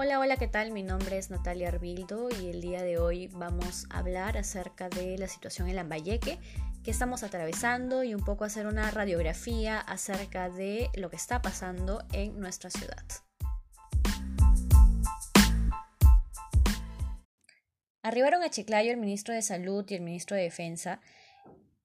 Hola, hola, ¿qué tal? Mi nombre es Natalia Arbildo y el día de hoy vamos a hablar acerca de la situación en Lambayeque que estamos atravesando y un poco hacer una radiografía acerca de lo que está pasando en nuestra ciudad. Arribaron a Chiclayo el ministro de Salud y el ministro de Defensa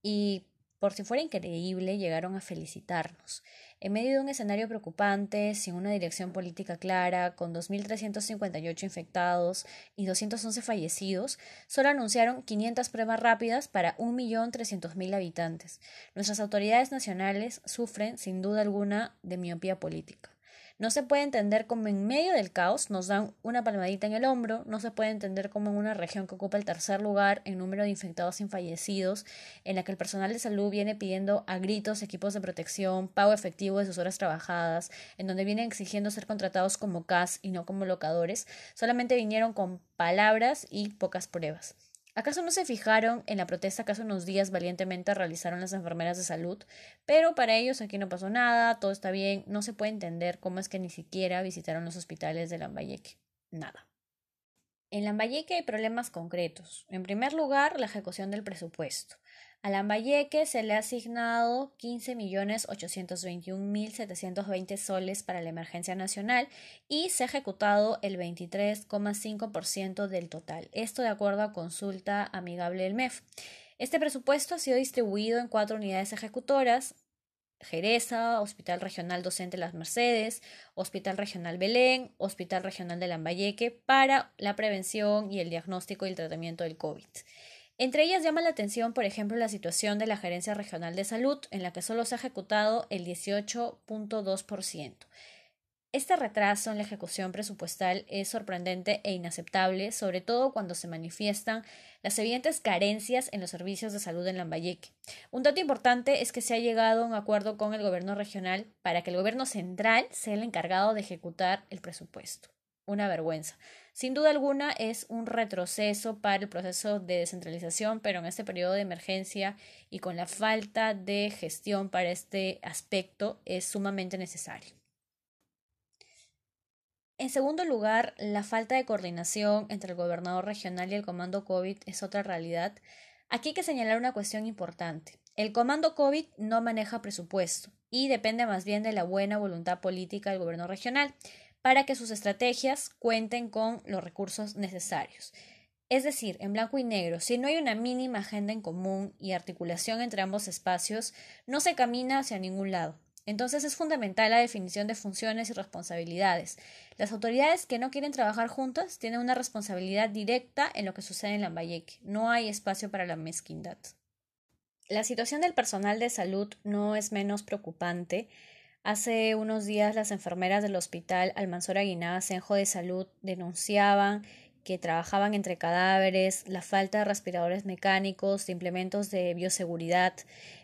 y por si fuera increíble, llegaron a felicitarnos. En medio de un escenario preocupante, sin una dirección política clara, con 2.358 infectados y 211 fallecidos, solo anunciaron 500 pruebas rápidas para 1.300.000 habitantes. Nuestras autoridades nacionales sufren, sin duda alguna, de miopía política. No se puede entender cómo en medio del caos nos dan una palmadita en el hombro, no se puede entender cómo en una región que ocupa el tercer lugar en número de infectados y fallecidos, en la que el personal de salud viene pidiendo a gritos equipos de protección, pago efectivo de sus horas trabajadas, en donde vienen exigiendo ser contratados como CAS y no como locadores, solamente vinieron con palabras y pocas pruebas. ¿Acaso no se fijaron en la protesta que hace unos días valientemente realizaron las enfermeras de salud? Pero para ellos aquí no pasó nada, todo está bien, no se puede entender cómo es que ni siquiera visitaron los hospitales de Lambayeque. Nada. En Lambayeque hay problemas concretos. En primer lugar, la ejecución del presupuesto. A Lambayeque se le ha asignado 15.821.720 soles para la emergencia nacional y se ha ejecutado el 23,5% del total. Esto de acuerdo a consulta amigable del MEF. Este presupuesto ha sido distribuido en cuatro unidades ejecutoras, Jereza, Hospital Regional Docente Las Mercedes, Hospital Regional Belén, Hospital Regional de Lambayeque para la prevención y el diagnóstico y el tratamiento del COVID. Entre ellas llama la atención, por ejemplo, la situación de la Gerencia Regional de Salud, en la que solo se ha ejecutado el 18.2%. Este retraso en la ejecución presupuestal es sorprendente e inaceptable, sobre todo cuando se manifiestan las evidentes carencias en los servicios de salud en Lambayeque. Un dato importante es que se ha llegado a un acuerdo con el gobierno regional para que el gobierno central sea el encargado de ejecutar el presupuesto. Una vergüenza. Sin duda alguna es un retroceso para el proceso de descentralización, pero en este periodo de emergencia y con la falta de gestión para este aspecto es sumamente necesario. En segundo lugar, la falta de coordinación entre el gobernador regional y el comando COVID es otra realidad. Aquí hay que señalar una cuestión importante. El comando COVID no maneja presupuesto y depende más bien de la buena voluntad política del gobierno regional para que sus estrategias cuenten con los recursos necesarios. Es decir, en blanco y negro, si no hay una mínima agenda en común y articulación entre ambos espacios, no se camina hacia ningún lado. Entonces es fundamental la definición de funciones y responsabilidades. Las autoridades que no quieren trabajar juntas tienen una responsabilidad directa en lo que sucede en Lambayeque. No hay espacio para la mezquindad. La situación del personal de salud no es menos preocupante. Hace unos días las enfermeras del hospital Almanzora Guinada Senjo de Salud denunciaban que trabajaban entre cadáveres, la falta de respiradores mecánicos, de implementos de bioseguridad.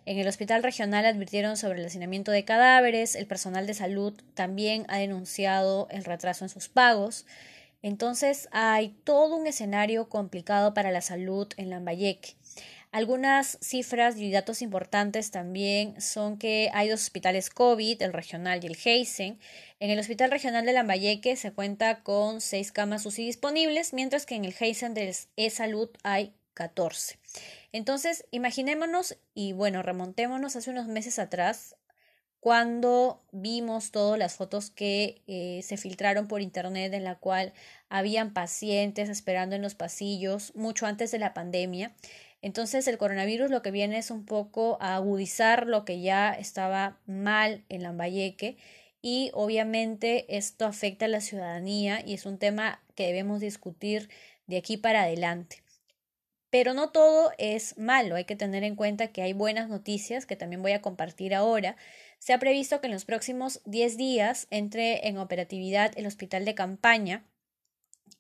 En el hospital regional advirtieron sobre el hacinamiento de cadáveres, el personal de salud también ha denunciado el retraso en sus pagos. Entonces hay todo un escenario complicado para la salud en Lambayeque. Algunas cifras y datos importantes también son que hay dos hospitales COVID, el regional y el Heisen. En el Hospital Regional de Lambayeque se cuenta con seis camas UCI disponibles, mientras que en el Heisen del E-Salud hay 14. Entonces, imaginémonos y bueno, remontémonos hace unos meses atrás cuando vimos todas las fotos que eh, se filtraron por internet en la cual habían pacientes esperando en los pasillos mucho antes de la pandemia. Entonces el coronavirus lo que viene es un poco a agudizar lo que ya estaba mal en Lambayeque y obviamente esto afecta a la ciudadanía y es un tema que debemos discutir de aquí para adelante. Pero no todo es malo, hay que tener en cuenta que hay buenas noticias que también voy a compartir ahora. Se ha previsto que en los próximos 10 días entre en operatividad el hospital de campaña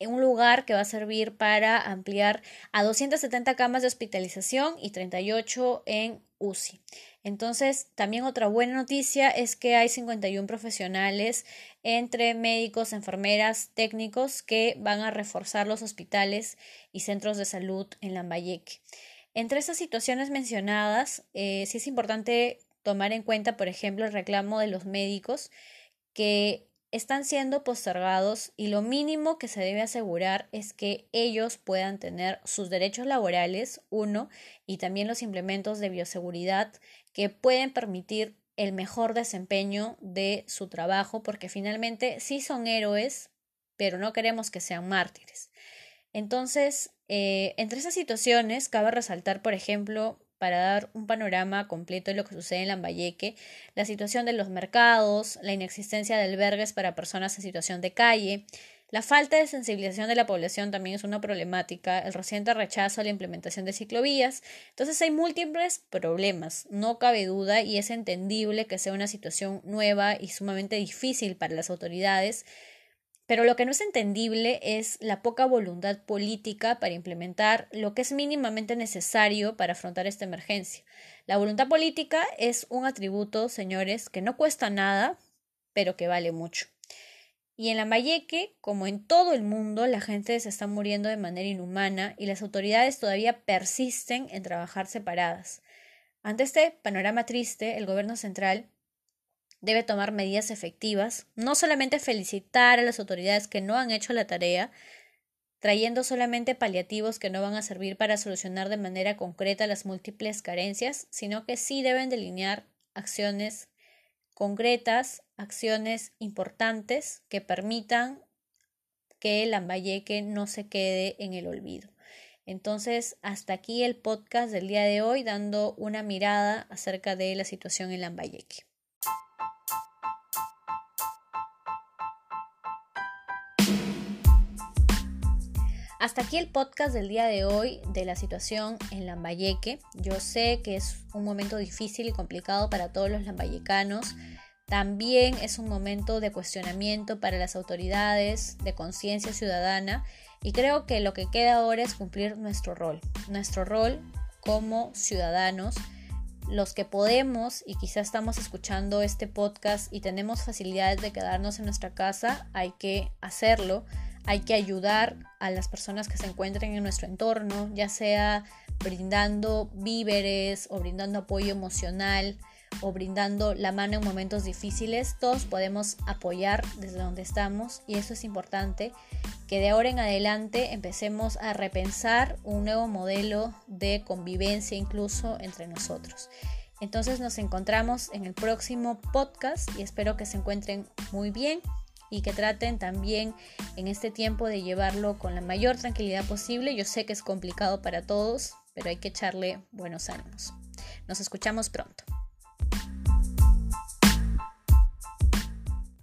un lugar que va a servir para ampliar a 270 camas de hospitalización y 38 en UCI. Entonces, también otra buena noticia es que hay 51 profesionales entre médicos, enfermeras, técnicos que van a reforzar los hospitales y centros de salud en Lambayeque. Entre estas situaciones mencionadas, eh, sí es importante tomar en cuenta, por ejemplo, el reclamo de los médicos que están siendo postergados y lo mínimo que se debe asegurar es que ellos puedan tener sus derechos laborales, uno, y también los implementos de bioseguridad que pueden permitir el mejor desempeño de su trabajo, porque finalmente sí son héroes, pero no queremos que sean mártires. Entonces, eh, entre esas situaciones, cabe resaltar, por ejemplo, para dar un panorama completo de lo que sucede en Lambayeque, la situación de los mercados, la inexistencia de albergues para personas en situación de calle, la falta de sensibilización de la población también es una problemática, el reciente rechazo a la implementación de ciclovías. Entonces hay múltiples problemas, no cabe duda y es entendible que sea una situación nueva y sumamente difícil para las autoridades, pero lo que no es entendible es la poca voluntad política para implementar lo que es mínimamente necesario para afrontar esta emergencia. La voluntad política es un atributo, señores, que no cuesta nada, pero que vale mucho. Y en Lambayeque, como en todo el mundo, la gente se está muriendo de manera inhumana y las autoridades todavía persisten en trabajar separadas. Ante este panorama triste, el gobierno central debe tomar medidas efectivas, no solamente felicitar a las autoridades que no han hecho la tarea, trayendo solamente paliativos que no van a servir para solucionar de manera concreta las múltiples carencias, sino que sí deben delinear acciones concretas, acciones importantes que permitan que Lambayeque no se quede en el olvido. Entonces, hasta aquí el podcast del día de hoy, dando una mirada acerca de la situación en Lambayeque. Hasta aquí el podcast del día de hoy de la situación en Lambayeque. Yo sé que es un momento difícil y complicado para todos los lambayecanos. También es un momento de cuestionamiento para las autoridades, de conciencia ciudadana. Y creo que lo que queda ahora es cumplir nuestro rol. Nuestro rol como ciudadanos los que podemos y quizá estamos escuchando este podcast y tenemos facilidades de quedarnos en nuestra casa, hay que hacerlo hay que ayudar a las personas que se encuentren en nuestro entorno, ya sea brindando víveres o brindando apoyo emocional o brindando la mano en momentos difíciles, todos podemos apoyar desde donde estamos y eso es importante, que de ahora en adelante empecemos a repensar un nuevo modelo de convivencia incluso entre nosotros. Entonces nos encontramos en el próximo podcast y espero que se encuentren muy bien y que traten también en este tiempo de llevarlo con la mayor tranquilidad posible. Yo sé que es complicado para todos, pero hay que echarle buenos ánimos. Nos escuchamos pronto.